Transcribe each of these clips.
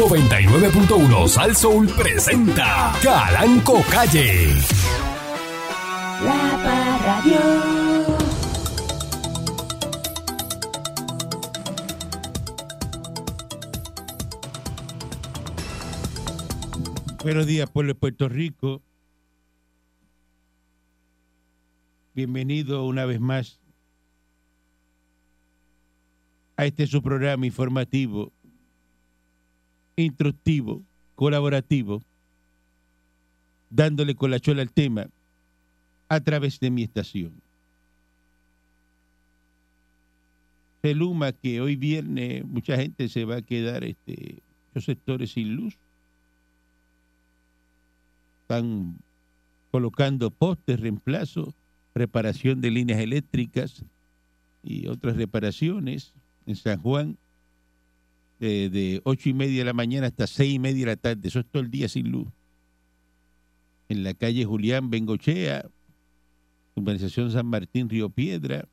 99.1 Sal Soul presenta Calanco Calle. La Parradio. Buenos días, pueblo de Puerto Rico. Bienvenido una vez más a este su programa informativo, instructivo, colaborativo, dándole con la chola al tema a través de mi estación. Se luma que hoy viernes mucha gente se va a quedar este, los sectores sin luz están colocando postes, reemplazo, reparación de líneas eléctricas y otras reparaciones en San Juan de, de 8 y media de la mañana hasta seis y media de la tarde. Eso es todo el día sin luz. En la calle Julián Bengochea, urbanización San Martín Río Piedra,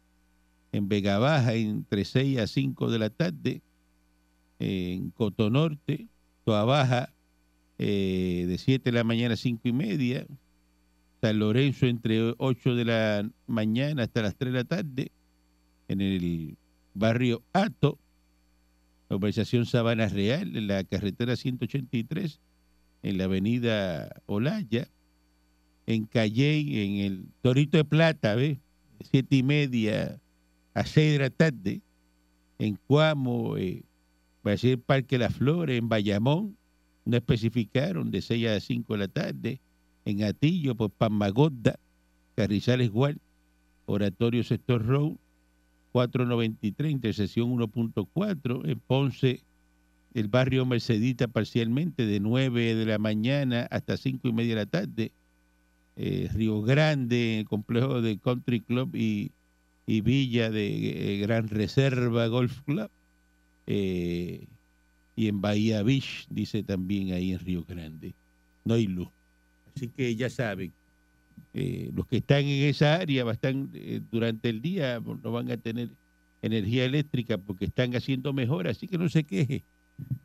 en Vega Baja entre 6 a 5 de la tarde, en Cotonorte, Toa Baja, eh, de 7 de la mañana a 5 y media, San Lorenzo entre 8 de la mañana hasta las 3 de la tarde, en el barrio Ato, la urbanización Sabana Real, en la carretera 183, en la avenida Olaya, en Calley, en el Torito de Plata, ¿ves? De 7 y media a 6 de la tarde, en Cuamo, eh, va a ser Parque Las Flores, en Bayamón, no especificaron de 6 a 5 de la tarde, en Atillo, por Pamagoda, Carrizales Gual, Oratorio Sector Road, 493, intersección 1.4, en Ponce, el barrio Mercedita parcialmente, de 9 de la mañana hasta 5 y media de la tarde, eh, Río Grande, el complejo de Country Club y, y Villa de eh, Gran Reserva Golf Club, eh, y en Bahía Beach, dice también ahí en Río Grande. No hay luz. Así que ya saben, eh, los que están en esa área están, eh, durante el día no van a tener energía eléctrica porque están haciendo mejoras, así que no se queje,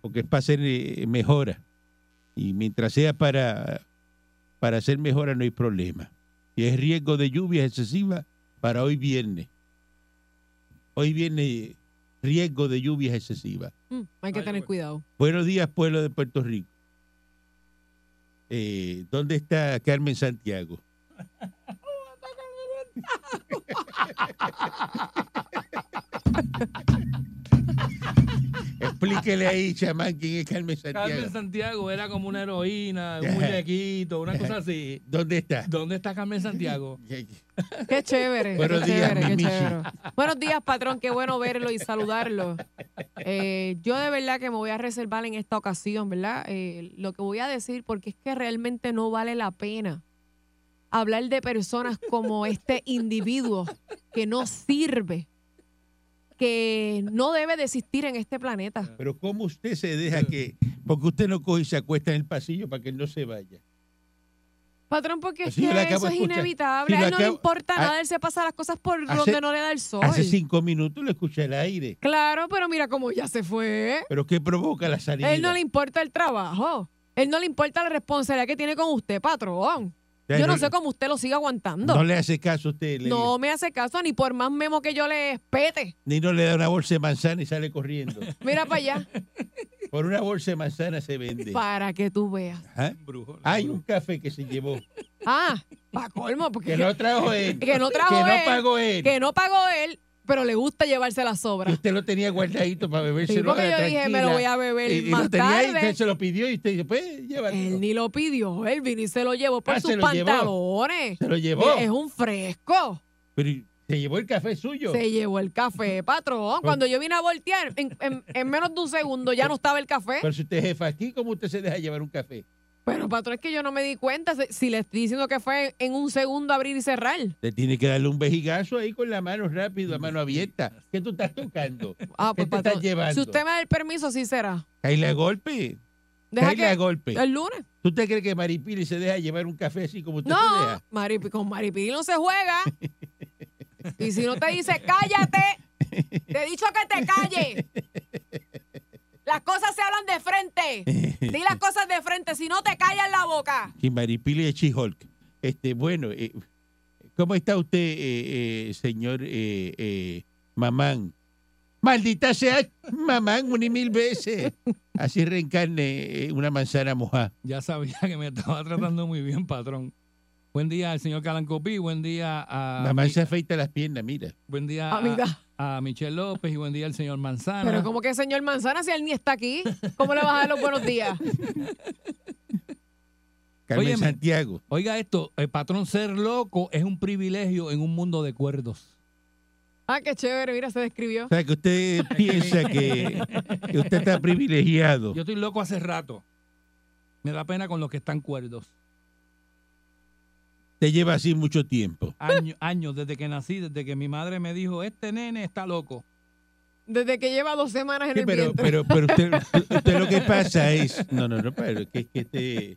porque es para hacer eh, mejora. Y mientras sea para, para hacer mejora no hay problema. Y es riesgo de lluvia excesiva para hoy viernes. Hoy viene riesgo de lluvias excesivas. Mm, hay que tener cuidado. Buenos días, pueblo de Puerto Rico. Eh, ¿Dónde está Carmen Santiago? Explíquele ahí, chamán, quién es Carmen Santiago. Carmen Santiago era como una heroína, un muñequito, una cosa así. ¿Dónde está? ¿Dónde está Carmen Santiago? Qué chévere. Buenos qué días, chévere, qué chévere. Buenos días, patrón. Qué bueno verlo y saludarlo. Eh, yo de verdad que me voy a reservar en esta ocasión, ¿verdad? Eh, lo que voy a decir, porque es que realmente no vale la pena hablar de personas como este individuo que no sirve, que no debe de existir en este planeta. Pero ¿cómo usted se deja que... Porque usted no coge y se acuesta en el pasillo para que él no se vaya. Patrón, porque es que eso es escuchar. inevitable. Si A él no le importa a- nada, él se pasa las cosas por Hace- donde no le da el sol. Hace cinco minutos lo escuché al aire. Claro, pero mira cómo ya se fue. ¿Pero qué provoca la salida? A él no le importa el trabajo. A él no le importa la responsabilidad que tiene con usted, patrón. Yo no sé cómo usted lo sigue aguantando. No le hace caso a usted. le- No me hace caso ni por más memo que yo le espete. Ni no le da una bolsa de manzana y sale corriendo. Mira para allá, Por una bolsa de manzana se vende. para que tú veas. ¿Ah? Brujo. Hay un café que se llevó. Ah, pa' colmo, porque Que no trajo él. que no trajo Que no él, pagó él. que no pagó él, pero le gusta llevarse las sobras. usted lo tenía guardadito para bebérselo. Sí, porque yo dije, me lo voy a beber Y- y más lo tenía ahí, tarde. usted se lo pidió y usted dice, pues, llévatelo. Él ni lo pidió, él vino y se lo llevó por Ah, sus se lo llevó. pantalones. Se lo llevó. Es un fresco. Pero ¿y se llevó el café suyo. Se llevó el café, patrón. Cuando yo vine a voltear, en, en- en menos de un segundo ya no estaba el café. Pero si usted es jefa aquí, ¿cómo usted se deja llevar un café? Pero, patrón, es que yo no me di cuenta si- le estoy diciendo que fue en un segundo abrir y cerrar. Usted tiene que darle un vejigazo ahí con la mano rápido, a mano abierta. ¿Qué tú estás tocando? Ah, ¿Qué pues, te estás patrón, llevando? si usted me da el permiso, sí será. Caíle a golpe. Deja Caíle a golpe. el lunes. ¿Tú te crees que Maripili se deja llevar un café así como usted se No, deja? Maripi, con Maripili no se juega. Y si no te dice, cállate, te he dicho que te calles. Las cosas se hablan de frente. Di las cosas de frente, si no te callas la boca. Y Maripili de Chihulk. Este, bueno, eh, ¿cómo está usted, eh, eh, señor eh, eh, Mamán? Maldita sea, Mamán, una y mil veces. Así reencarne eh, una manzana mojada. Ya sabía que me estaba tratando muy bien, patrón. Buen día al señor Calancopí, buen día a mi- se afeita las piernas, mira. buen día Amiga. a, a Michelle López y buen día al señor Manzana. Pero como que señor Manzana, si él ni está aquí, ¿cómo le vas a dar los buenos días? Carmen Óyeme. Santiago. Oiga esto, el patrón ser loco es un privilegio en un mundo de cuerdos. Ah, qué chévere, mira, se describió. O sea, que usted piensa que, que usted está privilegiado. Yo estoy loco hace rato. Me da pena con los que están cuerdos. Te lleva así mucho tiempo. Años, años desde que nací, desde que mi madre me dijo, este nene está loco. Desde que lleva dos semanas en Sí, el pero, vientre. pero, pero usted, usted lo que pasa es. No, no, no, pero que, que este.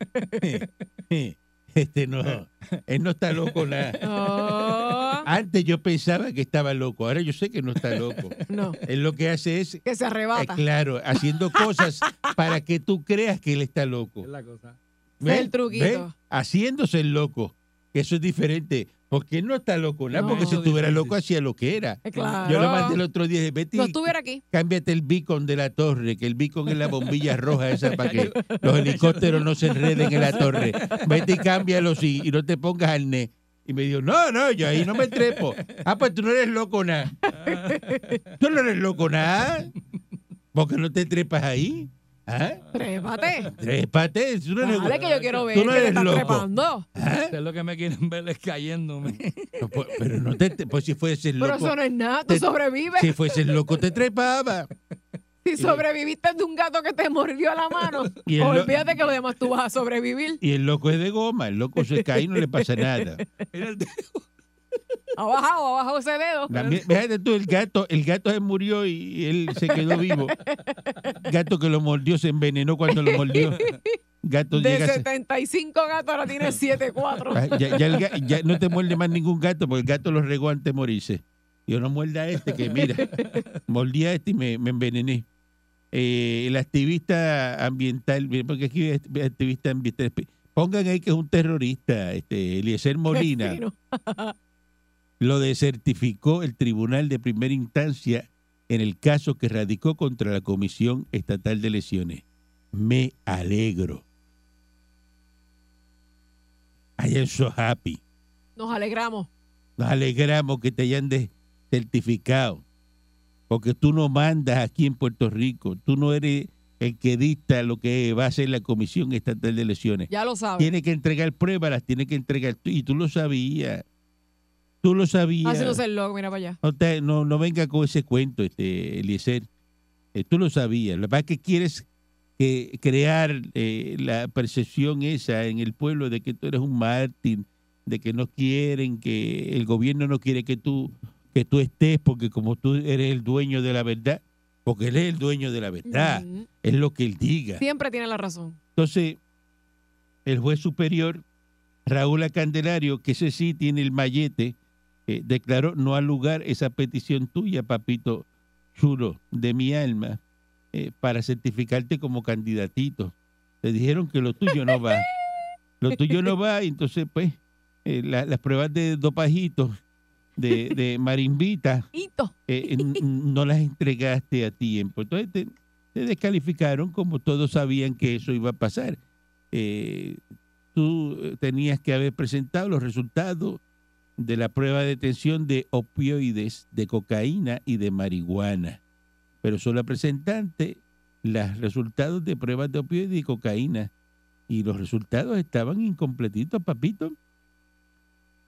Este no. Él no está loco nada. Oh, Antes yo pensaba que estaba loco. Ahora yo sé que no está loco. no, Él lo que hace es. que se eh, arrebata. claro, haciendo cosas para que tú creas que él está loco. Es la cosa. El truquito. Haciéndose el loco. Eso es diferente. Porque él no está loco nada. No. Porque si estuviera difícil. loco, hacía lo que era. Eh, Claro. Yo lo mandé el otro día. dije, Vete No y estuviera aquí. cámbiate el beacon de la torre, que el beacon es la bombilla roja esa para que los helicópteros no se enreden en la torre. Vete y cámbialo sí, y no te pongas al ne. Y me dijo, no, no, yo ahí no me trepo. Ah, pues tú no eres loco nada. Tú no eres loco nada. ¿Por qué no te trepas ahí? ¿Ah? Trépate. Trépate. Tú no eres, Dale que yo quiero ver Tú no que eres están loco. trepando. ¿Ah? Ustedes lo que me quieren ver es cayéndome. No, pues, Pero no te, pues si fueses Pero loco, eso no es nada, tú Te- sobrevives. si fueses loco te trepaba. Si sobreviviste de un gato que te mordió la mano, el olvídate que lo demás tú vas a sobrevivir. Y el loco es de goma, el loco se cae y no le pasa nada. Mira el dedo. Ha bajado, ha bajado ese dedo. Fíjate tú, el gato, el gato se murió y él se quedó vivo. Gato que lo mordió se envenenó cuando lo mordió. Gato De llega a ser- 75 gatos ahora tiene 7-4. Ah, ya, ya el ya no te muerde más ningún gato porque el gato lo regó antes de morirse. Yo no muerda a este, que mira, mordí a este y me, me envenené. Eh, el activista ambiental, porque aquí es activista ambiental, pongan ahí que es un terrorista, este Eliezer Molina. Lo desertificó el Tribunal de Primera Instancia en el caso que radicó contra la Comisión Estatal de Elecciones. Me alegro. I am so happy. Nos alegramos. Nos alegramos que te hayan desertificado. Porque tú no mandas aquí en Puerto Rico. Tú no eres el que dicta lo que va a hacer la Comisión Estatal de Elecciones. Ya lo sabes. Tiene que entregar pruebas, las tiene que entregar tú. Y tú lo sabías. Tú lo sabías. El mira para allá. No, te- no, no venga con ese cuento, este, Eliezer. Eh, tú lo sabías. Lo que pasa es que quieres que crear eh, la percepción esa en el pueblo de que tú eres un mártir, de que no quieren, que el gobierno no quiere que tú, que tú estés, porque como tú eres el dueño de la verdad, porque él es el dueño de la verdad, es lo que él diga. Siempre tiene la razón. Entonces, el juez superior, Raúl Candelario, que ese sí tiene el mallete, eh, declaró no al lugar esa petición tuya, papito chulo de mi alma, eh, para certificarte como candidatito. Te dijeron que lo tuyo no va. Lo tuyo no va, y entonces, pues, eh, la- las pruebas de dopajitos de, de marimbita eh, no las entregaste a tiempo. Entonces te, te descalificaron como todos sabían que eso iba a pasar. Tú tenías que haber presentado los resultados de la prueba de detención de opioides, de cocaína y de marihuana. Pero solo presentaste los resultados de pruebas de opioides y cocaína. Y los resultados estaban incompletitos, papito.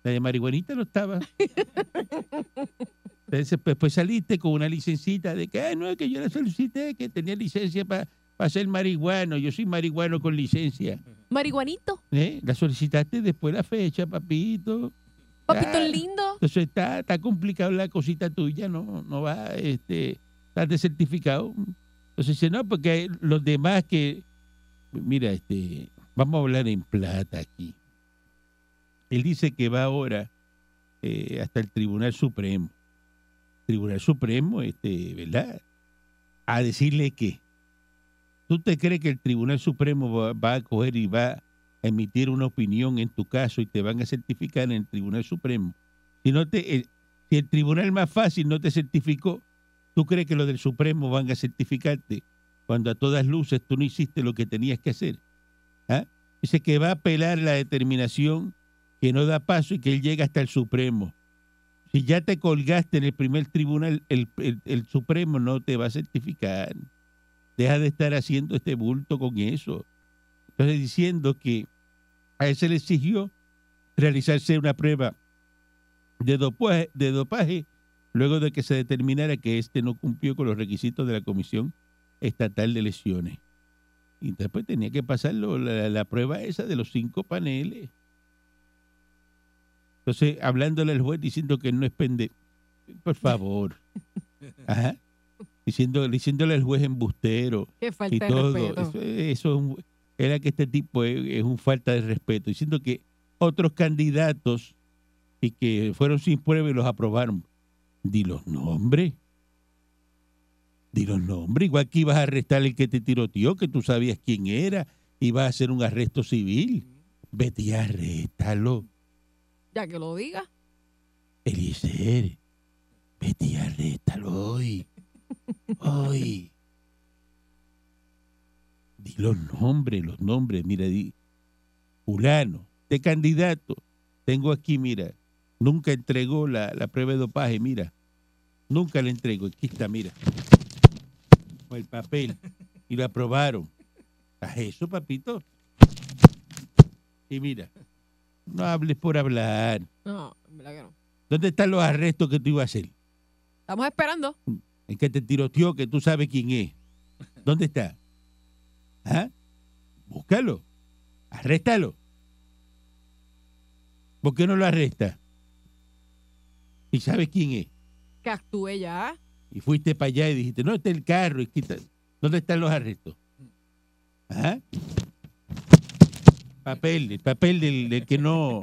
La de marihuanita no estaba. Entonces, pues, pues saliste con una licencita de que, "Ah, no, que yo la solicité, que tenía licencia para ser marihuano. Yo soy marihuano con licencia. Marihuanito. ¿eh? La solicitaste después de la fecha, papito. Papito Ah, lindo. Entonces está, está complicado la cosita tuya, no, no va, este, estás desertificado. Entonces dice, no, porque los demás que, mira, este, vamos a hablar en plata aquí. Él dice que va ahora eh, hasta el Tribunal Supremo. Tribunal Supremo, este, ¿verdad? A decirle que, ¿Tú te crees que el Tribunal Supremo va, va a coger y va a emitir una opinión en tu caso y te van a certificar en el Tribunal Supremo? Si, no te, eh, si el tribunal más fácil no te certificó, ¿tú crees que los del Supremo van a certificarte cuando a todas luces tú no hiciste lo que tenías que hacer? ¿Ah? Dice que va a apelar la determinación que no da paso y que él llega hasta el Supremo. Si ya te colgaste en el primer tribunal, el, el- el Supremo no te va a certificar. Deja de estar haciendo este bulto con eso. Entonces diciendo que a él se le exigió realizarse una prueba de dopaje, de dopaje luego de que se determinara que éste no cumplió con los requisitos de la Comisión Estatal de Lesiones. Y después tenía que pasarlo la, la prueba esa de los cinco paneles. Entonces, hablándole al juez diciendo que no es pende... Por favor. Ajá. Diciendo, diciéndole al juez embustero Qué falta y todo. respeto. Eso, eso es un- era que este tipo es, es un falta de respeto. Diciendo que otros candidatos y que fueron sin prueba y los aprobaron. Di los nombres. Di los nombres. Igual que ibas a arrestar el que te tiroteó, que tú sabías quién era, ibas a hacer un arresto civil. Vete y arréstalo. Ya que lo diga. Eliezer, vete y arréstalo hoy. Hoy. Di los nombres, los nombres. Mira, di. Fulano, de candidato. Tengo aquí, mira. Nunca entregó la, la prueba de dopaje, mira. Nunca la entregó. Aquí está, mira. Con el papel. Y lo aprobaron. ¿Haz eso, papito? Y mira. No hables por hablar. No, en verdad que no. ¿Dónde están los arrestos que tú ibas a hacer? Estamos esperando. El que te tiroteó, que tú sabes quién es. ¿Dónde está? ¿Ah? Búscalo. Arréstalo. ¿Por qué no lo arrestas? Y sabes quién es. Que actúe ya. Y fuiste para allá y dijiste, no, está el carro. Y quita- ¿Dónde están los arrestos? ¿Ah? Papel, el papel del, del que no,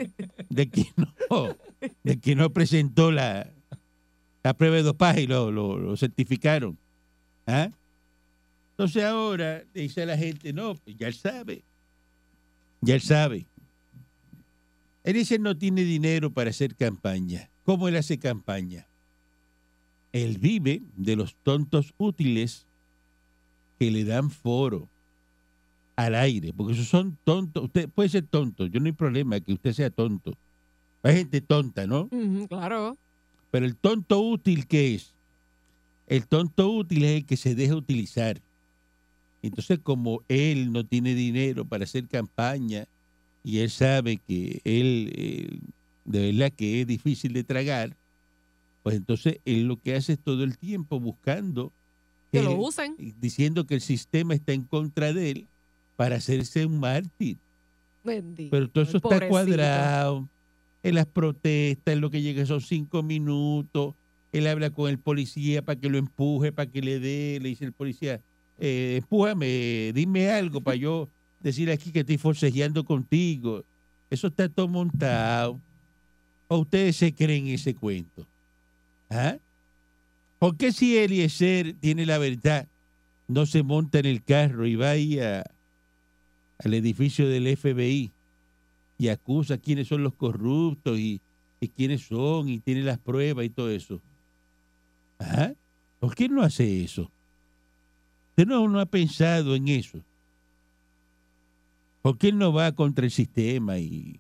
del que no, del que no presentó la, la prueba de dopaje y lo, lo, lo certificaron. ¿Ah? Entonces ahora dice a la gente, no, pues ya él sabe. Ya él sabe. Él dice no tiene dinero para hacer campaña. ¿Cómo él hace campaña? Él vive de los tontos útiles que le dan foro al aire, porque esos son tontos. Usted puede ser tonto, yo no hay problema que usted sea tonto. Hay gente tonta, ¿no? Claro. Pero el tonto útil, ¿qué es? El tonto útil es el que se deja utilizar. Entonces, como él no tiene dinero para hacer campaña y él sabe que él, eh, de verdad que es difícil de tragar, pues entonces él lo que hace es todo el tiempo buscando, Que que- lo usen. diciendo que el sistema está en contra de él para hacerse un mártir. Bendito. Pero todo eso está cuadrado. En las protestas, en lo que llega son cinco minutos. Él habla con el policía para que lo empuje, para que le dé. Le dice el policía, eh, empújame, dime algo para yo decir aquí que estoy forcejeando contigo. Eso está todo montado. ¿O ustedes se creen ese cuento? ¿Ah? ¿Por qué si Eliezer tiene la verdad, no se monta en el carro y va ahí a, al edificio del FBI y acusa quiénes son los corruptos y, quiénes son y tiene las pruebas y todo eso. ¿Ah? ¿Por qué no hace eso? Usted no, no ha pensado en eso. ¿Por qué él no va contra el sistema y,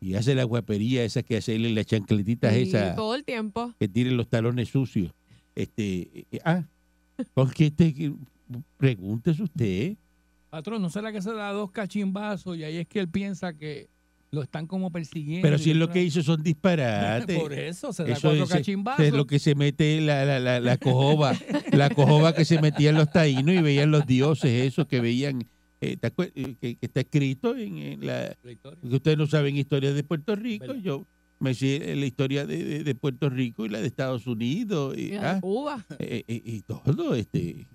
y hace la guapería esa que hace él en las chancletitas esas todo el tiempo. que tienen los talones sucios? Este, eh, ah, ¿por qué te, pregúntese usted? Patrón, ¿no será que se da dos cachimbazos y ahí es que él piensa que lo están como persiguiendo? Pero si es lo que hizo son disparates. Por eso, se da Eso cuatro es, cachimbazos. es lo que se mete la, la, la, la cojoba, la cojoba que se metían los taínos y veían los dioses, esos que veían, eh, ¿te acuer- eh, que, que está escrito en, en la, que ustedes no saben historia de Puerto Rico, yo me sé la historia de, de- de Puerto Rico y la de Estados Unidos y, ah, Cuba. eh, eh, y todo, este,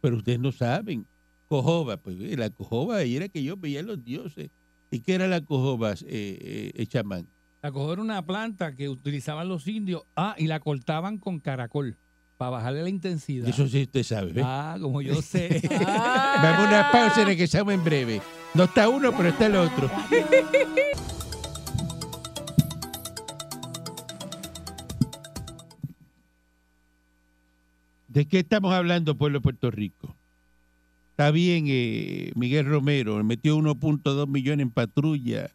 pero ustedes no saben. Cojoba, pues eh, la cojoba era que yo veía los dioses. ¿Y qué era la cojoba, eh, eh, eh, chamán? La coger una planta que utilizaban los indios. Ah, y la cortaban con caracol para bajarle la intensidad. Eso sí usted sabe. ¿ve? Ah, como yo sé. Ah. Vamos a una pausa y regresamos en breve. No está uno, pero está el otro. ¿De qué estamos hablando, pueblo de Puerto Rico? Está bien, eh, Miguel Romero metió 1.2 millones en patrulla,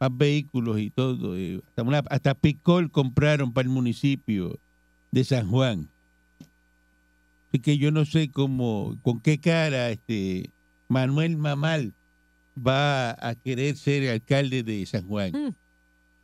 más vehículos y todo. eh, hasta, una- hasta Picol compraron para el municipio de San Juan. Así que yo no sé cómo, con qué cara este Manuel Mamal va a querer ser alcalde de San Juan. Mm.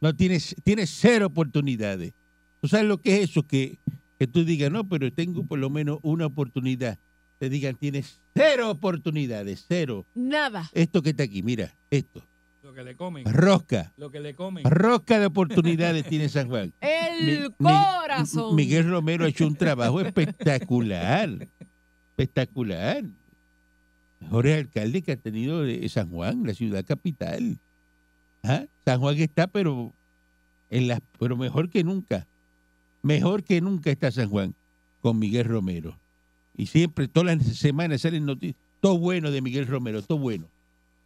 No tienes, tienes cero oportunidades. ¿Tú sabes lo que es eso? Que, que tú digas, no, pero tengo por lo menos una oportunidad. Te digan, tienes cero oportunidades, cero. Nada. Esto que está aquí, mira, esto. Lo que le comen. Rosca. Lo que le comen. Rosca de oportunidades tiene San Juan. El Mi- Mi- corazón. Miguel Romero ha hecho un trabajo espectacular. Espectacular. Mejor alcalde que ha tenido San Juan, la ciudad capital. ¿Ah? San Juan está, pero en las, pero mejor que nunca. Mejor que nunca está San Juan con Miguel Romero. Y siempre, todas las semanas salen noticias. Todo bueno de Miguel Romero, todo bueno.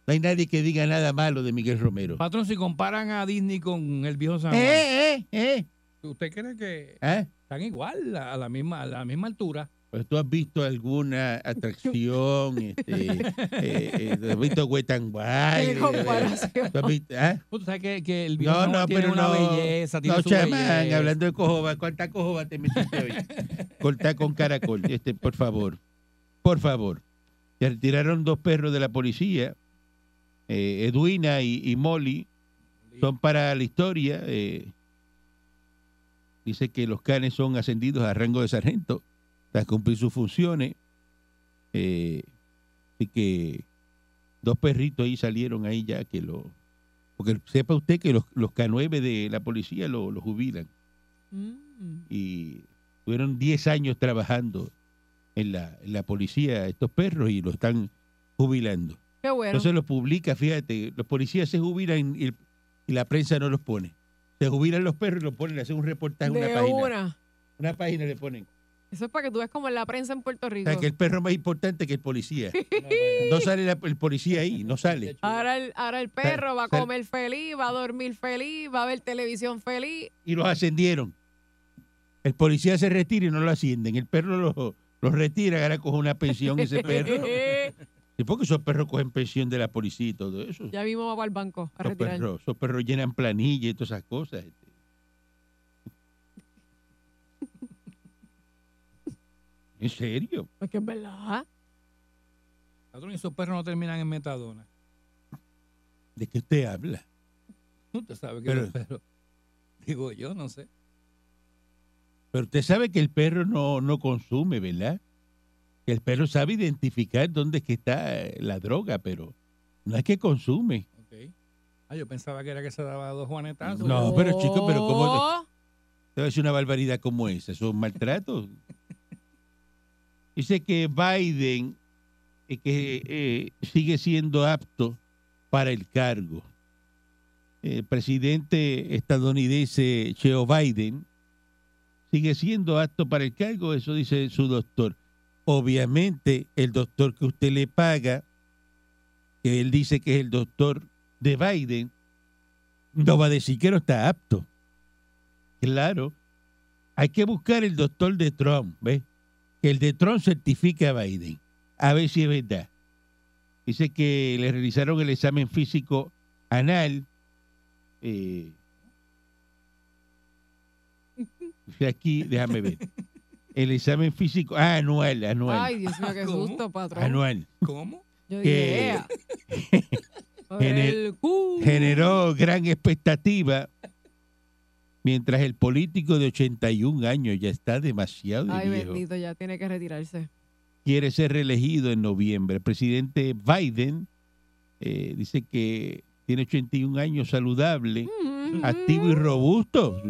No hay nadie que diga nada malo de Miguel Romero. Patrón, si comparan a Disney con el viejo San Juan, Eh, eh, eh. ¿usted cree que ¿Ah? están igual, a la misma, a la misma altura? Pues tú has visto alguna atracción, este, eh, eh, has visto Wet n Wild, Qué comparación. tú has visto- ¿ah? Tú sabes que, que el viejo No, no, tiene pero una no. belleza, tiene No, su chamán, belleza. hablando de cojoba, ¿cuánta cojoba te metiste hoy? Corta con caracol, este, por favor, por favor. Se retiraron dos perros de la policía, eh, Edwina y, y Molly, son para la historia. eh, dice que los canes son ascendidos a rango de sargento para cumplir sus funciones. Eh, así que dos perritos ahí salieron ahí ya que lo... Porque sepa usted que los, los K9 de la policía lo, lo jubilan Mm. y tuvieron 10 años trabajando en la, en la policía estos perros y lo están jubilando. Qué bueno. Entonces lo publica, fíjate, los policías se jubilan y, y la prensa no los pone. Se jubilan los perros y los ponen, hacen un reportaje en una de página. una. Una página le ponen. Eso es para que tú veas como en la prensa en Puerto O Rico. sea, que el perro es más importante que el policía. No sale la- el policía ahí, no sale. Ahora el, ahora el perro va a comer feliz, va a dormir feliz, va a ver televisión feliz. Y los ascendieron. El policía se retira y no lo ascienden. El perro lo, lo retira, ahora coge una pensión ese perro. ¿Y por qué esos perros cogen pensión de la policía y todo eso? ya mismo va para el banco a Esos retirar. perros, esos perros llenan planilla y todas esas cosas. este. ¿En serio? Es que es verdad. Patrón, y esos perros no terminan en metadona. ¿De qué usted habla? Usted sabe que Pero- los perros... Digo yo, no sé. Pero usted sabe que el perro no, no consume, ¿verdad? Que el perro sabe identificar dónde es que está eh, la droga, pero no es que consume. Ok. Ah, yo pensaba que era que se daba dos juanetazos. No, pero chico, pero ¿cómo te- Te va a decir una barbaridad como esa, son maltratos. Dice que Biden eh, que eh, sigue siendo apto para el cargo. El presidente estadounidense Joe Biden sigue siendo apto para el cargo, eso dice su doctor. Obviamente, el doctor que usted le paga, que él dice que es el doctor de Biden, no va a decir que no está apto. Claro. Hay que buscar el doctor de Trump, ¿ves? Que el de Trump certifique a Biden. A ver si es verdad. Dice que le realizaron el examen físico anal. Eh, dice aquí, déjame ver. El examen físico, ah, anual, anual. Ay, Dios mío, qué ¿Cómo? susto, patrón. anual. ¿Cómo? Yo dije, generó gran expectativa, mientras el político de 81 años ya está demasiado de Ay, viejo. bendito, ya tiene que retirarse. quiere ser reelegido en noviembre. El presidente Biden eh, dice que tiene 81 años saludable, Mm. activo y robusto.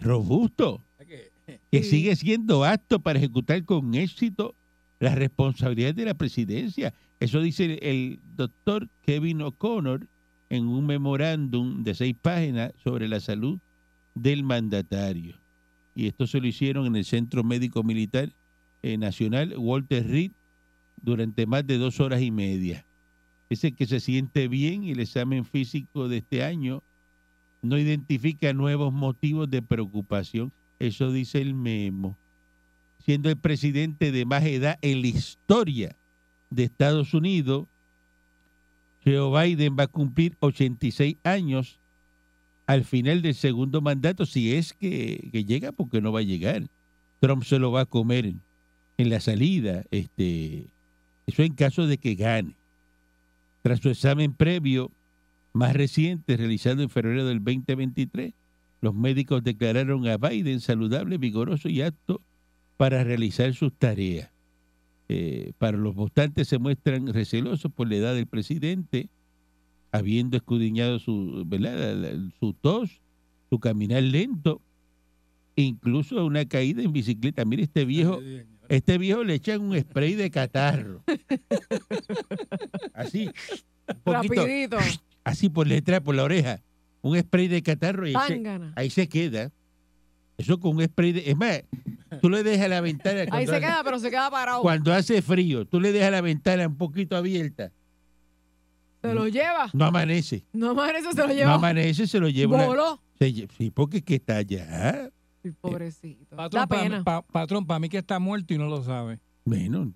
Robusto. Es que- Que Sí. sigue siendo apto para ejecutar con éxito las responsabilidades de la presidencia. Eso dice el doctor Kevin O'Connor en un memorándum de seis páginas sobre la salud del mandatario. y esto se lo hicieron en el Centro Médico Militar eh, Nacional Walter Reed durante más de dos horas y media. Dice que se siente bien y el examen físico de este año no identifica nuevos motivos de preocupación. Eso dice el memo. Siendo el presidente de más edad en la historia de Estados Unidos, Joe Biden va a cumplir 86 años al final del segundo mandato, si es que, llega, porque no va a llegar. Trump se lo va a comer en la salida. Este, eso en caso de que gane. Tras su examen previo más reciente, realizado en febrero del 2023, los médicos declararon a Biden saludable, vigoroso y apto para realizar sus tareas. Eh, para los votantes se muestran recelosos por la edad del presidente, habiendo escudriñado su, ¿verdad? Su tos, su caminar lento, incluso una caída en bicicleta. Mire, este viejo, este viejo le echan un spray de catarro. Así, un poquito, Rapidito. así por letra, por la oreja. Un spray de catarro y ahí se, ahí se queda. Eso con un spray de... Es más, tú le dejas la ventana... Ahí se hace- queda, pero se queda parado. Cuando hace frío, tú le dejas la ventana un poquito abierta. Se lo lleva. No amanece. No eso se lo No lleva. amanece, se lo lleva. una- Voló. se lle- sí, porque es que está allá. El pobrecito. Patrón, da pena. pa- patrón, para mí que está muerto y no lo sabe. Bueno,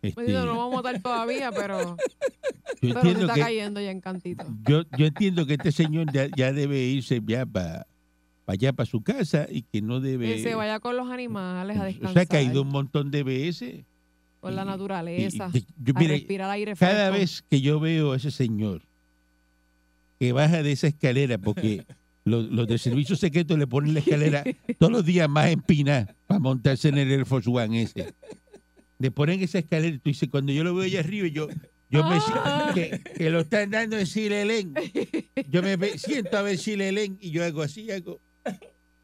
este, Pues, no lo vamos a matar todavía, pero, yo pero se entiendo está que cayendo ya en cantito. yo, yo entiendo que este señor ya, ya debe irse ya para allá para su casa y que no debe. Que se vaya con los animales a o descansar. sea, ha caído un montón de veces. Con la naturaleza. y- y- yo, a mire, respirar aire cada fresco. vez que yo veo a ese señor que baja de esa escalera, porque los, los de servicio secreto le ponen la escalera todos los días más empinada para montarse en el Air Force One ese. Le ponen esa escalera y tú dices, cuando yo lo veo allá arriba, yo, yo me Ah. que, que lo están dando en Silelén. Yo me siento a ver Silelén y yo hago así, hago.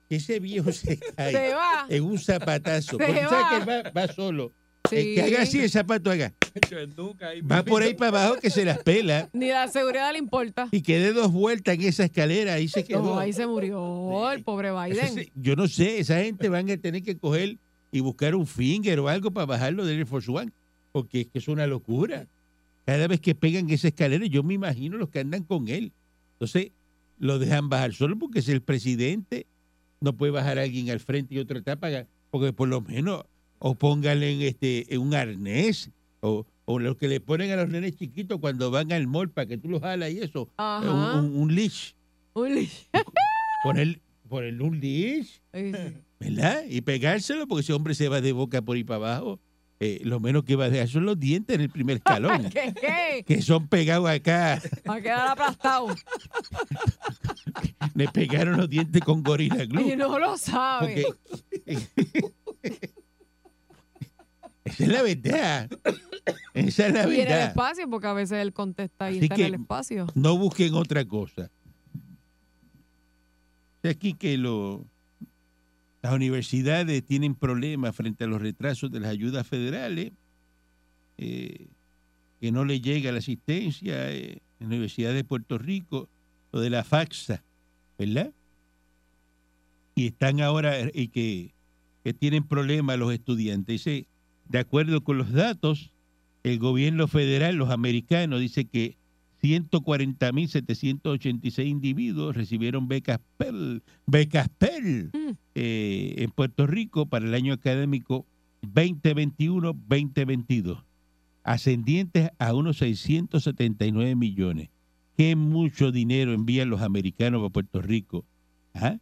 Ese viejo se cae Se va. en un zapatazo. Se va. que va, va solo. El Sí. que haga así el zapato haga. Va por ahí para abajo que se las pela Ni la seguridad le importa. y que dé dos vueltas en esa escalera. Ahí se quedó. No, ahí se murió el pobre Biden. yo no sé, esa gente van a tener que coger y buscar un finger o algo para bajarlo del Air Force One, porque es que es una locura. Cada vez que pegan esa escalera, yo me imagino los que andan con él. Entonces, lo dejan bajar solo porque es el presidente. No puede bajar a alguien al frente y otro atrás, para- porque por lo menos, o pónganle en, este, en un arnés, o, o lo que le ponen a los nenes chiquitos cuando van al mall para que tú los jalas y eso, Ajá. un, un, un leash. Un li- Poner, ponerle un leash. Sí. ¿verdad? Y pegárselo, porque ese hombre se va de boca por ahí para abajo. eh, lo menos que va a dejar son los dientes en el primer escalón, ¿Qué, qué? que son pegados acá. Va a quedar aplastado. Le pegaron los dientes con gorila Y glue. no lo sabe. Porque... Esa es la verdad. Esa es la y en el verdad. espacio, porque a veces él contesta y Así está en el espacio. No busquen otra cosa. Aquí que lo, las universidades tienen problemas frente a los retrasos de las ayudas federales, eh, que no le llega la asistencia eh, en la Universidad de Puerto Rico, lo de la faxa, ¿verdad? Y están ahora, eh, y que, que tienen problemas los estudiantes. Dice, de acuerdo con los datos, el gobierno federal, los americanos, dice que 140.786 individuos recibieron becas Pell Mm. eh, en Puerto Rico para el año académico 2021-2022, ascendientes a unos 679 millones. Qué mucho dinero envían los americanos a Puerto Rico ¿ah?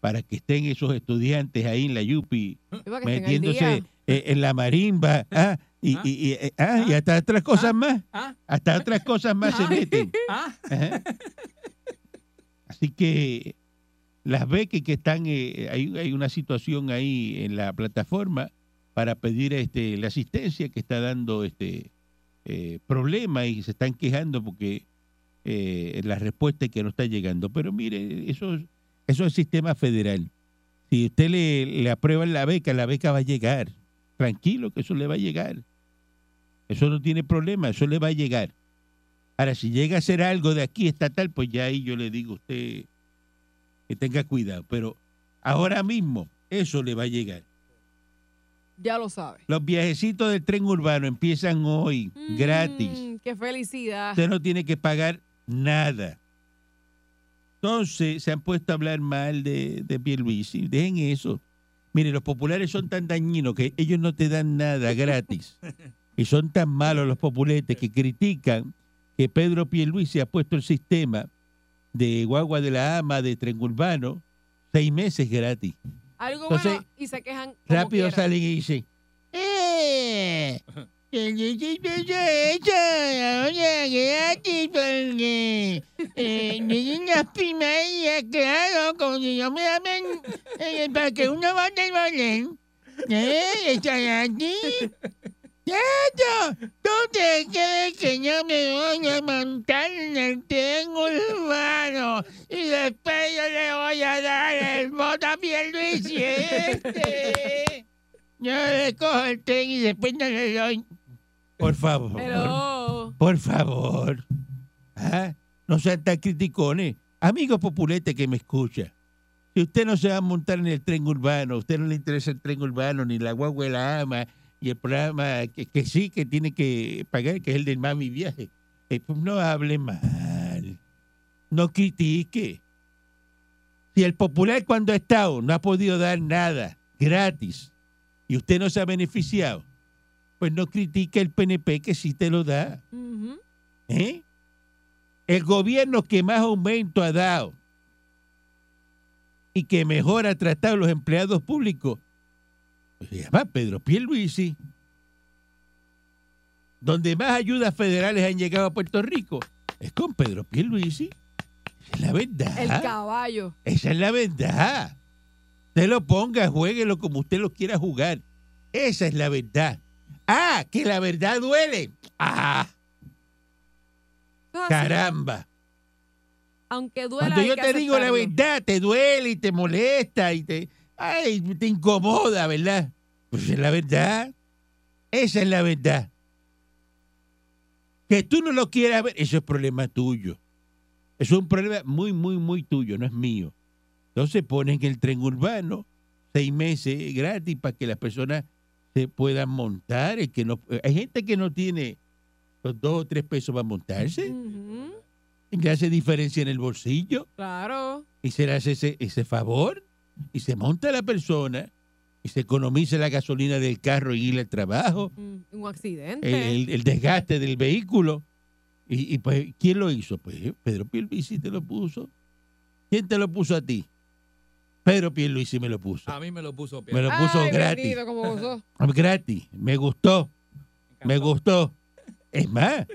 para que estén esos estudiantes ahí en la Yupi metiéndose. Eh, en la marimba ah, y, Ah. y- y, eh, ah, y hasta otras cosas más. ah. Hasta otras cosas más se meten. Ah, Ajá. Así que las becas que están, eh, hay, hay una situación ahí en la plataforma para pedir este, la asistencia que está dando este eh, problema y se están quejando porque eh, la respuesta es que no está llegando. Pero mire, eso, es- eso es el sistema federal. Si usted le, le aprueban la beca, la beca va a llegar. Tranquilo que eso le va a llegar. Eso no tiene problema, eso le va a llegar. Ahora, si llega a ser algo de aquí estatal, pues ya ahí yo le digo a usted que tenga cuidado. Pero ahora mismo, Eso le va a llegar. Ya lo sabes. Los viajecitos del tren urbano empiezan hoy, gratis. Mm, Qué felicidad. Usted no tiene que pagar nada. Entonces se han puesto a hablar mal de, de Pierluisi. Dejen eso. Mire, los populares son tan dañinos que ellos no te dan nada gratis. Y son tan malos los populetes que critican que Pedro Pierluisi ha puesto el sistema de guagua de la ama de tren urbano seis meses gratis. Algo Entonces, bueno y se quejan. como Rápido quieran. salen y dicen, ¡Eh! gratis porque eh, niñas primarias, claro, como si no me llamen eh, para que uno vote el boleto. ¿Eh? ¿Está gratis? ¡Chato! ¿Tú te crees que yo me voy a montar en el tren urbano y después yo le voy a dar el voto a Pierluisi este? Yo le cojo el tren y después no le doy. Por favor. Pero. Por favor. Ah, No sean tan criticones. Amigo populete que me escucha. Si usted no se va a montar en el tren urbano, a usted no le interesa el tren urbano, ni la guagua la ama, y el programa que, que sí que tiene que pagar, que es el del Mami Viaje, eh, pues no hable mal. No critique. Si el popular cuando ha estado no ha podido dar nada gratis y usted no se ha beneficiado, pues no critique el PNP que sí te lo da. ¿eh? El gobierno que más aumento ha dado y que mejor ha tratado a los empleados públicos pues se llama Pedro Pierluisi. Donde más ayudas federales han llegado a Puerto Rico es con Pedro Pierluisi. Esa es la verdad. El caballo. Esa es la verdad. Usted lo ponga, jueguelo como usted lo quiera jugar. Esa es la verdad. Ah, que la verdad duele. Ah, caramba. Aunque duela. Cuando yo te digo la verdad, te duele y te molesta y te, ay, te incomoda, ¿verdad? Pues es la verdad. Esa es la verdad. Que tú no lo quieras ver, eso es problema tuyo. Eso es un problema muy, muy, muy tuyo, no es mío. Entonces ponen el tren urbano seis meses gratis para que las personas se puedan montar. El que no, hay gente que no tiene los dos o tres pesos para montarse. Ujú, Le hace diferencia en el bolsillo Claro. y se le hace ese, ese favor y se monta la persona y se economiza la gasolina del carro y ir al trabajo, Mm, Un accidente. el, el- el desgaste del vehículo. Y, y, pues, ¿quién lo hizo? Pues Pedro Pierluisi te lo puso. ¿Quién te lo puso a ti? Pedro Pierluisi me lo puso. A mí me lo puso Me lo puso Ay, gratis. bendito, como gozó. Gratis. Me gustó. Me gustó. Es más,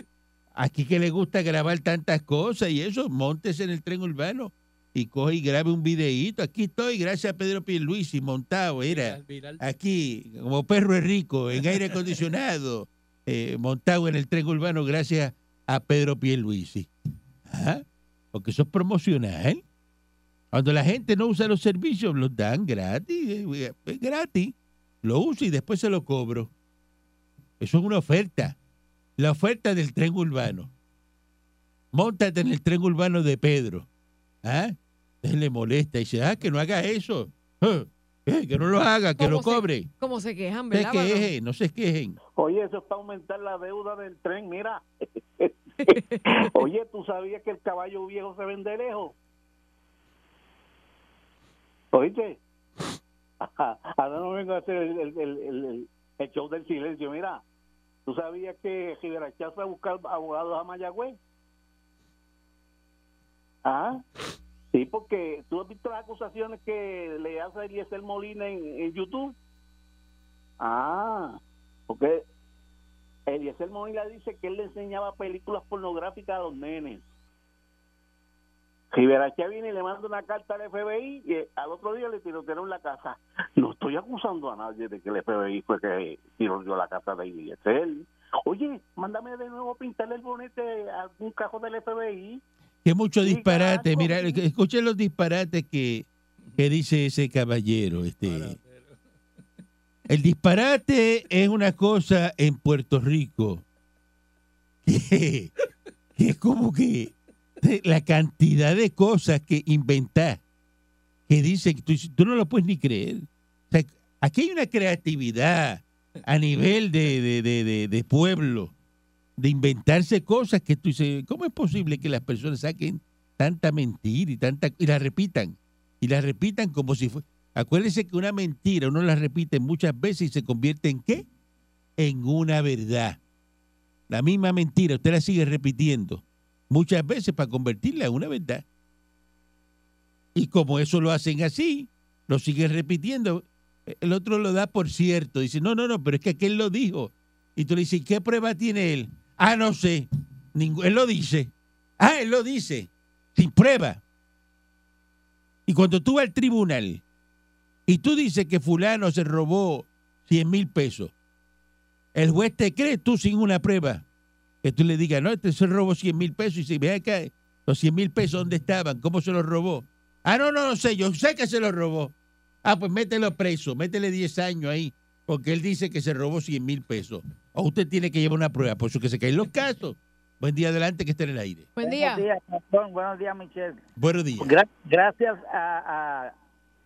aquí que le gusta grabar tantas cosas y eso, montese en el tren urbano y coge y grabe un videíto. Aquí estoy, gracias a Pedro Pierluisi, montado, era aquí, como perro es rico, en aire acondicionado, eh, montado en el tren urbano gracias a Pedro Pierluisi. Ajá, Porque eso es promocional. Cuando la gente no usa los servicios, los dan gratis, eh, eh, gratis. Lo uso y después se lo cobro. Eso es una oferta. La oferta del tren urbano. Móntate en el tren urbano de Pedro. ¿Ah? Él le molesta y dice, ah, que no haga eso. Eh, que no lo haga, que ¿Cómo lo se- cobre. Como se quejan, No se ¿verdad? quejen, no se quejen. Oye, eso es para aumentar la deuda del tren, mira. Oye, ¿tú sabías que el caballo viejo se vende lejos? ¿Oíste? Ahora no vengo a hacer el, show del silencio, mira. ¿Tú sabías que Rivera Chá fue a buscar abogados a Mayagüez? Ah, sí, porque tú has visto las acusaciones que le hace Eliezer Molina en, en YouTube. Ah, porque Eliezer Molina dice que él le enseñaba películas pornográficas a los nenes. Rivera Chá viene y le manda una carta al FBI y eh, al otro día le tirotearon la casa. No estoy acusando a nadie de que el FBI fue que tiroteó la casa de Eliezer. Oye, mándame de nuevo pintarle el bonete a algún cajón del FBI. Que mucho disparate. Mira, escuchen los disparates que, que dice ese caballero. Este. El disparate es una cosa en Puerto Rico que, que es como que la cantidad de cosas que inventás que dicen que tú, no lo puedes ni creer. sea, aquí hay una creatividad a nivel de, de, de, de- de pueblo, de inventarse cosas que tú dices, ¿cómo es posible que las personas saquen tanta mentira y tanta y la repitan? Y la repitan como si fuera... Acuérdense que una mentira uno la repite muchas veces y se convierte en qué? En una verdad. La misma mentira, usted la sigue repitiendo muchas veces para convertirla en una verdad. Y como eso lo hacen así, lo siguen repitiendo, el otro lo da por cierto. Dice, no, no, no, pero es que aquel lo dijo. Y tú le dices, ¿qué prueba tiene él? Ah, no sé. Ningú- él lo dice. Ah, él lo dice. Sin prueba. Y cuando tú vas al tribunal y tú dices que fulano se robó 100 mil pesos, el juez te cree tú sin una prueba. Que tú le digas, no, este se robó 100 mil pesos y si ve acá, los 100 mil pesos, ¿dónde estaban? ¿Cómo se los robó? Ah, no, no, no sé, yo sé que se los robó. Ah, pues mételo preso, métele 10 años ahí, porque él dice que se robó 100 mil pesos. O usted tiene que llevar una prueba, por eso que se caen los casos. Buen día adelante, que esté en el aire. Buen día. Buenos días, Gastón. Buenos días, Michelle. Buenos días. Gra- gracias a,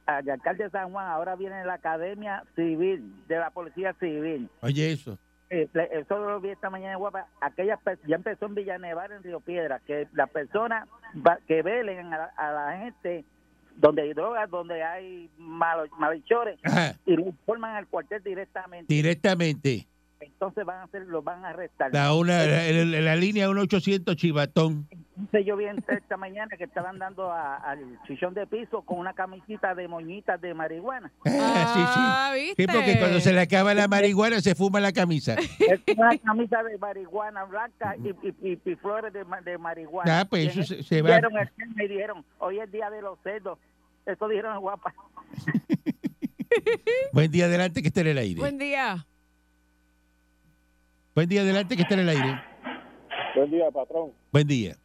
a, al alcalde de San Juan, ahora viene la Academia Civil de la Policía Civil. Oye, eso. Eh, eso lo vi esta mañana Guapa. Aquellas ya empezó en Villanevar, en Río Piedra, que las personas que velen a la, a la gente donde hay drogas, donde hay malo- malhechores, Ajá, y lo informan al cuartel directamente. directamente. Entonces van a hacer, los van a arrestar. La, una, la, la- la línea 1800 Chivatón. Entonces yo vi esta mañana que estaban dando a- al chichón de piso con una camisita de moñitas de marihuana. Ah, sí, sí. ¿viste? Sí, porque cuando se le acaba la marihuana se fuma la camisa. Es una camisa de marihuana blanca y, y- y- y flores de, de marihuana. Ah, pues Y eso se- se va. dieron el tema y dijeron, hoy es día de los cerdos. Eso dijeron Guapa. Buen día adelante, que esté en el aire. Buen día. Buen día adelante, que esté en el aire. Buen día, patrón. Buen día.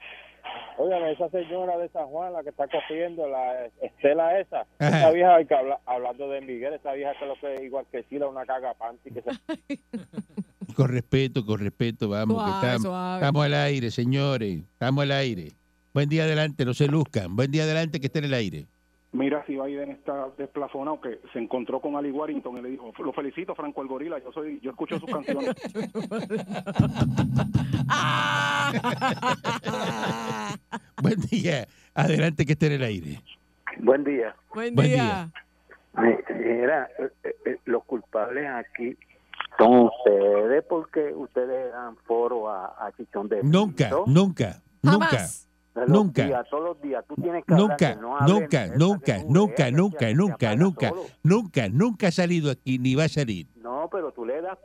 Óigame, esa señora de San Juan, la que está cogiendo, la Estela esa, Ajá. esa vieja que habla, hablando de Miguel, esa vieja que lo que es igual que Sila, una caga panty, que se Con respeto, con respeto, vamos, que estamos, suave. estamos al aire, señores. Estamos al aire. Buen día adelante, no se luzcan. Buen día adelante, que esté en el aire. Mira si Biden está desplafonado que se encontró con Ali Warrington y le dijo, lo felicito Franco el Gorila, yo soy, yo escucho sus canciones. Buen día adelante, que esté en el aire. Buen día. Buen Buen día. Mira, eh, eh, los culpables aquí son ustedes porque ustedes dan foro a, a Chichón de Nunca, nunca, nunca. Jamás. Nunca. Los días, todos los días. Tú tienes que hablar Nunca, que no hablen nunca, nunca, nunca, lees, nunca, nunca, nunca, nunca, nunca ha salido aquí ni va a salir. No, pero tú le das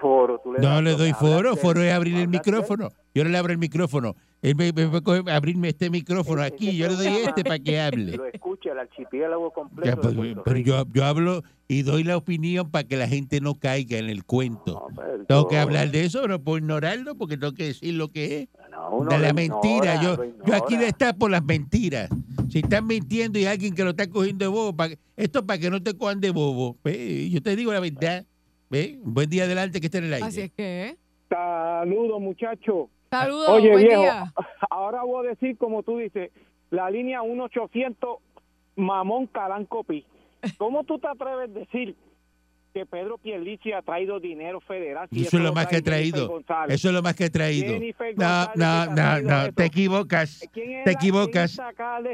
foro. Tú le No das le doy foro, foro es abrir el micrófono. Yo no le abro el micrófono. Él me, me abrirme este micrófono aquí, yo le doy este para que hable. Lo escucha el archipiélago completo. Ya, pues, pero yo, yo hablo y doy la opinión para que la gente no caiga en el cuento. No, pero Tengo que hablar de eso, no puedo ignorarlo porque tengo que decir lo que es. No, uno de la mentira. ignora, Yo, yo aquí ignora. de estar por las mentiras. Si están mintiendo y hay alguien que lo está cogiendo de bobo, pa- esto es para que no te cojan de bobo. Ve, Yo te digo la verdad. ¿Ve? Un buen día adelante que esté en el aire. Así es que. Saludos, muchachos. Saludos. Oye, buen viejo, día. ahora voy a decir, como tú dices, la línea 1800 Mamón Calanco Pi. ¿Cómo tú te atreves a decir que Pedro Pierluisi ha traído dinero federal? si Eso es lo más que Jennifer traído. Eso es lo más que he traído. No, no, ha no, no, te equivocas. ¿Quién es Te equivocas.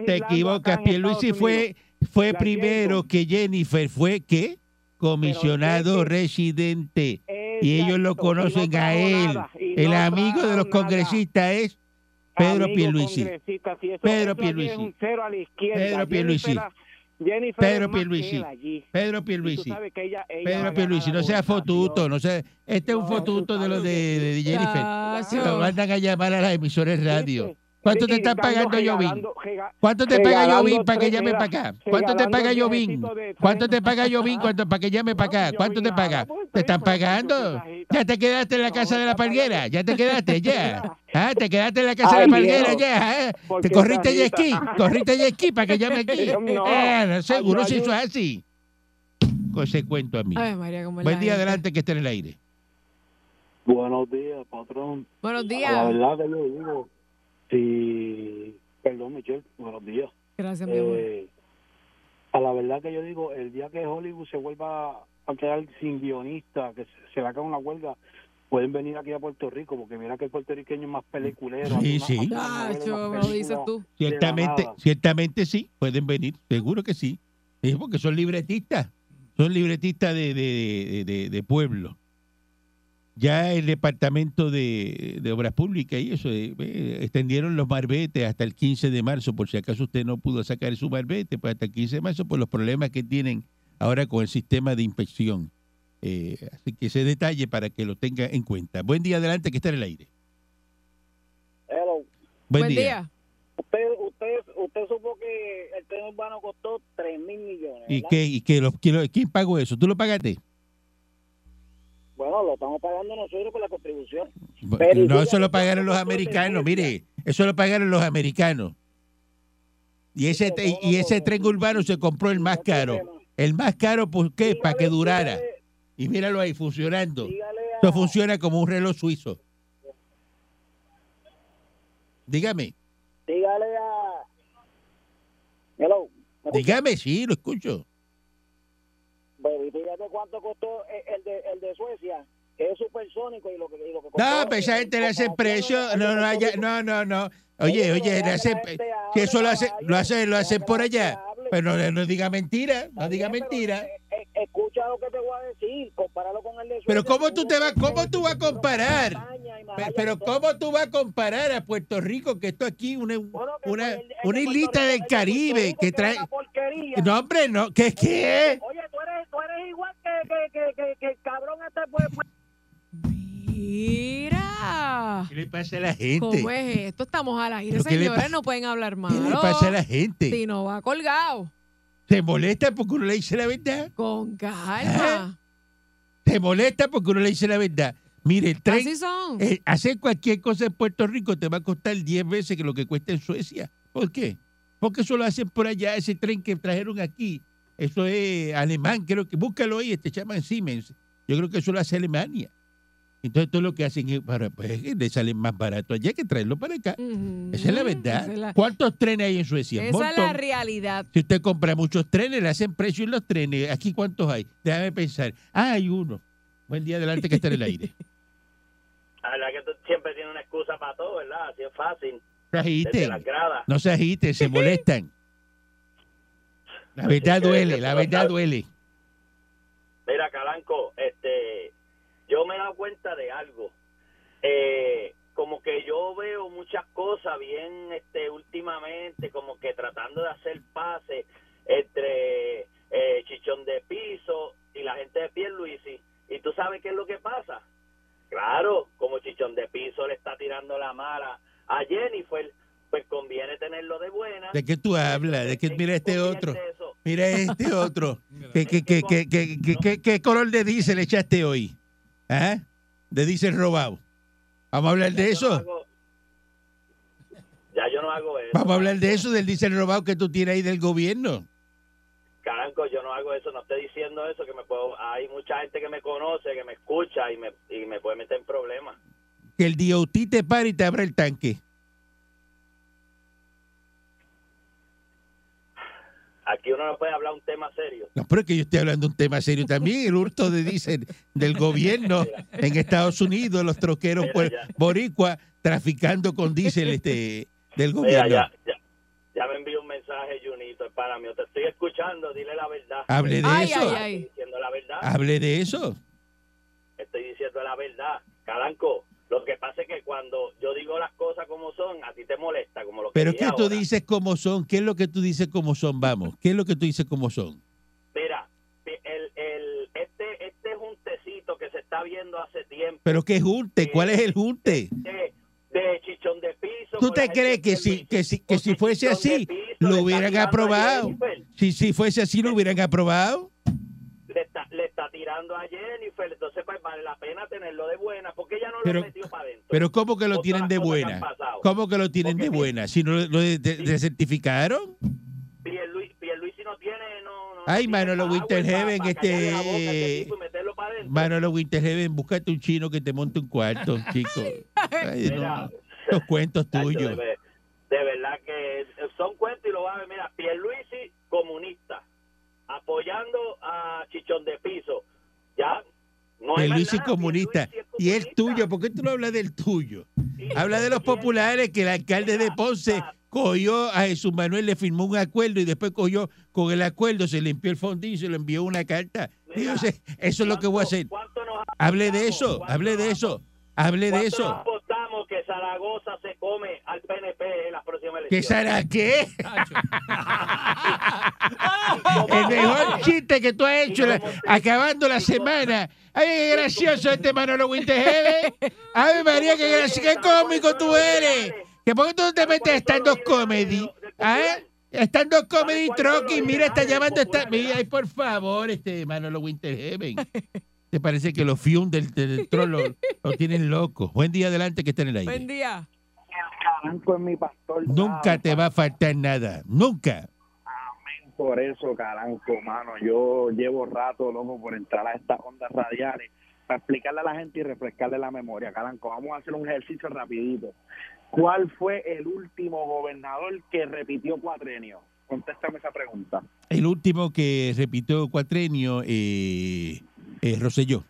Te equivocas. Pierluisi fue, fue primero que Jennifer fue, ¿qué? Comisionado residente. Y ellos lo conocen a él. El amigo de los congresistas es Pedro Pierluisi. Pedro Pierluisi. Pedro Pierluisi. Jennifer- Pedro Pierluisi. allí. Pedro Pierluisi. sabes que ella- ella va Pedro Pierluisi, no sea fotuto, no sea, este es un fotuto de los de, de Jennifer. Lo mandan a llamar a las emisoras radio. ¿Cuánto te están pagando Jovín? ¿Cuánto te paga Jovín para que llame para acá? ¿Cuánto te paga Jovín? ¿Cuánto te paga Jovín cuánto, para que llame para acá? ¿Cuánto te paga? ¿Te está están pagando? ¿Ya te quedaste en la casa de la palguera? ¿Ya te quedaste? ¿Ya? ¿Ah? ¿Te quedaste en la casa de la palguera? ¿Ya? ¿eh? ¿Por ¿Te corriste Sarita? ski? ¿Corriste jet ski para que llame aquí? No. Ah, no, seguro si eso es así. Con ese cuento a mí. Buen la día adelante que esté en el aire. Buenos días, patrón. Buenos La días. verdad que yo digo, si... Perdón, Michelle, buenos días. Gracias, mi amor. Eh, A la verdad que yo digo, el día que Hollywood se vuelva a quedar sin guionista, que se, se le haga una huelga, pueden venir aquí a Puerto Rico, porque mira que el puertorriqueño es más peliculero. Sí, más- sí. más más me lo dices tú. Ciertamente, ciertamente sí, pueden venir, seguro que sí. Sí, porque son libretistas, son libretistas de, de, de- de- de pueblo. Ya el departamento de, de obras públicas y eso, eh, extendieron los marbetes hasta el 15 de marzo, por si acaso usted no pudo sacar su marbete, pues hasta el 15 de marzo, por los problemas que tienen ahora con el sistema de inspección. Eh, así que ese detalle para que lo tenga en cuenta. Buen día, adelante, que está en el aire. Hello. Buen, Buen día. día. Usted, usted, usted supo que el tren urbano costó 3 mil millones. ¿Y qué? ¿Y qué? Lo- quién lo- ¿Quién pagó eso? ¿Tú lo pagaste? Bueno, lo estamos pagando nosotros con la contribución. Pero no, eso lo pagaron los americanos, mire, eso lo pagaron los americanos. Y ese, y, ese tren urbano se compró el más caro. El más caro, ¿por qué? Para que durara. Y míralo ahí, funcionando. Esto funciona como un reloj suizo. Dígame, Dígale a... Hello. dígame, sí, lo escucho. Dígame cuánto costó el- el de, el de Suecia, que es supersónico y lo que, y lo que. No, pero esa gente le hace precio. No, no, allá- no, no, no. Oye, oye, le hacen, si eso lo hacen, lo hacen, lo hacen por allá. Pero no, no diga mentira, no diga mentira. eh, Escucha lo que te voy a decir, compáralo con el de Suecia. Pero cómo tú te vas, cómo tú vas a comparar? Pero. ¿cómo tú vas a comparar a Puerto Rico, que esto aquí una, que una, pues una islita del Caribe que trae... No, hombre, no, ¿qué es qué? Oye, eres, tú eres igual que, que, que, que, que el cabrón este pues, pues, Mira. ¿Qué le pasa a la gente? ¿Cómo es esto? Estamos al aire, ¿Pero qué le señores. pa- No pueden hablar mal. ¿Qué le pasa a la gente? Si no va colgado. ¿Se molesta porque uno le dice la verdad? Con calma. ¿Se molesta porque uno le dice la verdad? Mire, el tren, Así son. eh, hacer cualquier cosa en Puerto Rico te va a costar 10 veces que lo que cuesta en Suecia. ¿Por qué? Porque eso lo hacen por allá, ese tren que trajeron aquí. Eso es alemán, creo que, búscalo ahí, este llaman Siemens. Yo creo que eso lo hace Alemania. Entonces todo lo que hacen es para, pues, le salen más barato allá que traerlo para acá. Esa es la verdad. Esa es la, ¿Cuántos trenes hay en Suecia? Esa es la realidad. Si usted compra muchos trenes, le hacen precio en los trenes. ¿Aquí cuántos hay? Déjame pensar. Ah, hay uno. Buen día adelante que está en el aire. La verdad que tú siempre tienes una excusa para todo, ¿verdad? Así es fácil. Se. No se agiten, se molestan. La verdad duele, la verdad duele. Mira, Calanco, este, yo me he dado cuenta de algo. Eh, como que yo veo muchas cosas bien, este, últimamente, como que tratando de hacer pases entre eh, Chichón de Piso y la gente de Pierluisi. Y tú sabes qué es lo que pasa. Claro, como Chichón de Piso le está tirando la mala a Jennifer, pues conviene tenerlo de buena. ¿De qué tú hablas? ¿De qué mira este otro? Convierte eso. Mira este otro. ¿Qué, qué, qué, qué, qué, qué- qué- qué color de diésel le echaste hoy? ¿Ah? De diésel robado. ¿Vamos a hablar de eso? ya yo no hago eso. Vamos a hablar de eso, del diésel robado que tú tienes ahí del gobierno. Caranco, yo no hago eso, no estoy diciendo eso, que me puedo, hay mucha gente que me conoce, que me escucha y me, y me puede meter en problemas. Que el DOT te pare y te abra el tanque. Aquí uno no puede hablar un tema serio. No, pero es que yo estoy hablando de un tema serio también, el hurto de diésel del gobierno en Estados Unidos, los troqueros Mira, boricua traficando con diésel este del Mira, gobierno. ya, ya, ya me envió un mensaje, Junito, es para mí. Te estoy escuchando, dile la verdad. Hable de Ay, eso. ay, Estoy ay. diciendo la verdad. Hable de eso. Estoy diciendo la verdad. Calanco, lo que pasa es que cuando yo digo las cosas como son, a ti te molesta, como lo que Pero ¿qué tú ahora. dices como son? ¿Qué es lo que tú dices como son? Vamos, ¿qué es lo que tú dices como son? Mira, el, el, este, este es un tecito que se está viendo hace tiempo. ¿Pero qué junte? ¿Cuál es el junte? de, de chichón de piso. ¿Tú te crees que si, que si, que si fuese así, Piso lo hubieran aprobado? Si, si fuese así, lo hubieran aprobado. Le está, le está tirando a Jennifer, entonces pues vale la pena tenerlo de buena, porque ella no Pero- lo metió para adentro. Pero ¿cómo que lo tienen de buena? ¿Cómo que lo tienen de buena? Si no lo, de- de- Sí. desertificaron. Pierluisi, Pierluisi no tiene, no, no Ay, tiene Manolo Winterheaven, este, boca tipo y. Manolo Winterheaven, búscate un chino que te monte un cuarto, chico. Ay, Mira, no, los cuentos Tacho, tuyos. De, ver- de verdad que son cuentos y lo va a ver. Mira, Pierluisi, comunista. apoyando a Chichón de Piso. Ya, no nada, comunista. Y el tuyo, ¿por qué tú no hablas del tuyo? Habla de los populares que el alcalde de Ponce cogió a Jesús Manuel, le firmó un acuerdo y después cogió con el acuerdo, se limpió el fondillo y se le envió una carta. Digo, "Sí, eso es lo que voy a hacer. ¿Cuánto nos Hable de eso, hable de eso, hable de ¿Cuánto eso. nos apostamos que Zaragoza se come al PNP en las próximas ¿Qué será qué? El mejor chiste que tú has hecho la- acabando la semana. Ay, qué gracioso este Manolo Winterhead. Ay, María, qué gracioso, qué cómico tú eres. ¿Que por qué tú no te metes stand-up comedy? ¿Ah? Stand-up comedy trucking, mira, está llamando esta... Mira, ay, por favor, este Manolo Winterheaven. ¿Te parece que los fium del, del troll lo, lo tienen loco? Buen día adelante que está en el aire. Buen día. Caranco es mi pastor. Nunca te va a faltar nada. Nunca. Por eso, Caranco, mano, yo llevo rato, loco, por entrar a estas ondas radiales para explicarle a la gente y refrescarle la memoria. Caranco, vamos a hacer un ejercicio rapidito. ¿Cuál fue el último gobernador que repitió cuatrenio? Contéstame esa pregunta. El último que repitió cuatrenio, eh, eh, Rosselló.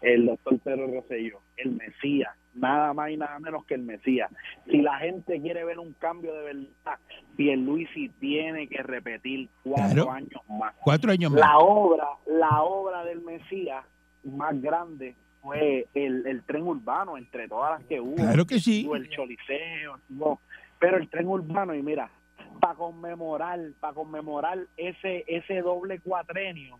El doctor Pedro Rosselló, el Mesías, nada más y nada menos que el Mesías. Si la gente quiere ver un cambio de verdad, Pierluisi tiene que repetir cuatro Claro. años más. Cuatro años más. La obra, la obra del Mesías más grande fue el, el tren urbano, entre todas las que hubo. Claro que sí. El choliseo, hubo- pero el tren urbano, y mira, para conmemorar, para conmemorar ese, ese doble cuatrenio,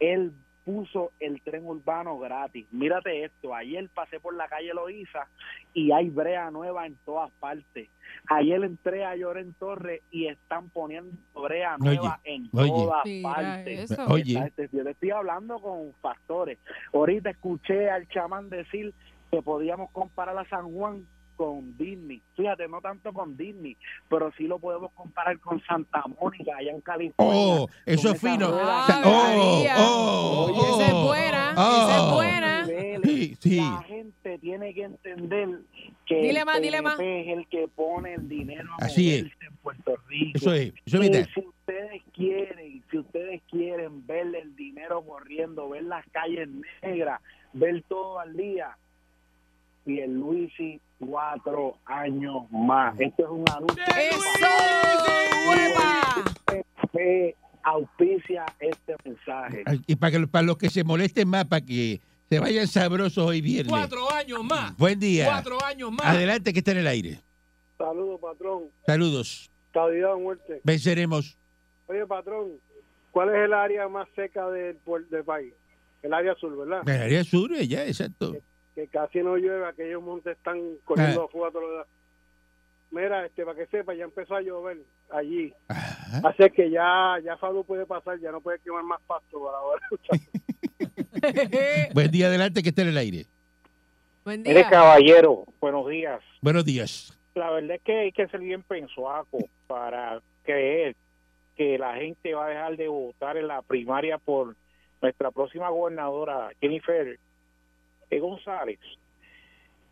él puso el tren urbano gratis. Mírate esto, ayer pasé por la calle Loíza y hay brea nueva en todas partes. Ayer entré a Lloren Torres y están poniendo brea Oye, nueva en oye. todas Mira partes. Oye. Este, Yo le estoy hablando con factores. Ahorita escuché al chamán decir que podíamos comparar a San Juan con Disney. Fíjate, no tanto con Disney, pero sí lo podemos comparar con Santa Mónica, allá en California. Oh, eso es fino. Oh, oh, Oye, esa es oh. buena, Oh. esa es buena. Sí, sí. La gente tiene que entender que Dile el más, dile más. PNP es el que pone el dinero a Así es. en Puerto Rico. Eso es, eso es Y verdad. si ustedes quieren, si ustedes quieren ver el dinero corriendo, ver las calles negras, ver todo al día, y el Luisi cuatro años más. Esto es un anuncio. ¡Eso! Auspicia este mensaje. Y para, que, para los que se molesten más, para que se vayan sabrosos hoy viernes. Cuatro años más. Buen día. Cuatro años más. Adelante que está en el aire. Saludos, patrón. Saludos. O muerte. Venceremos. Oye, patrón, ¿cuál es el área más seca del, puer- del país? El área sur, ¿verdad? El área sur, ya, exacto. Que casi no llueve, aquellos montes están corriendo fuego a todos. Mira, este, para que sepa, ya empezó a llover allí. Ajá. Así que ya, ya Fado puede pasar, ya no puede quemar más pasto por ahora. Buen día, adelante que está en el aire. Buen día. caballero, buenos días. Buenos días. La verdad es que hay que ser bien pensuaco para creer que la gente va a dejar de votar en la primaria por nuestra próxima gobernadora, Jennifer. González.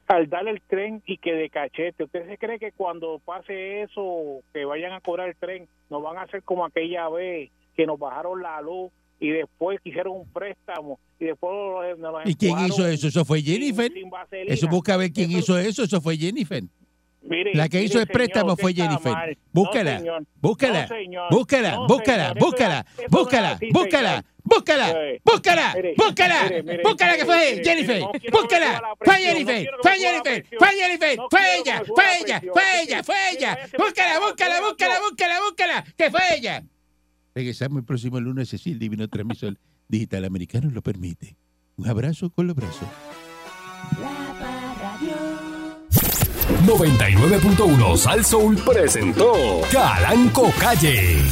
Al darle el tren y que de cachete, ¿usted se cree que cuando pase eso, que vayan a cobrar el tren, nos van a hacer como aquella vez que nos bajaron la luz y después quisieron un préstamo y después nos, nos ¿Y quién hizo eso? ¿Eso fue Jennifer? sin? Eso busca ver quién Eso- hizo eso. Eso fue Jennifer. Mire, La que hizo el préstamo fue Jennifer. Búscala, No, búscala, No, búscala, No, búscala, señor. Eso búscala, búscala, búscala, búscala, búscala, mire, búscala, mire, mire, búscala que fue mire, Jennifer, búscala, fue Jennifer, fue Jennifer, fue Jennifer, fue ella, fue la ella, fue ella, fue ella, búscala, búscala, búscala, búscala, búscala, que fue ella. Regresamos el próximo lunes, Cecil Divino Transmisor Digital Americano lo permite. Un abrazo con los brazos. 99.1 Sal Soul presentó Calanco Calle.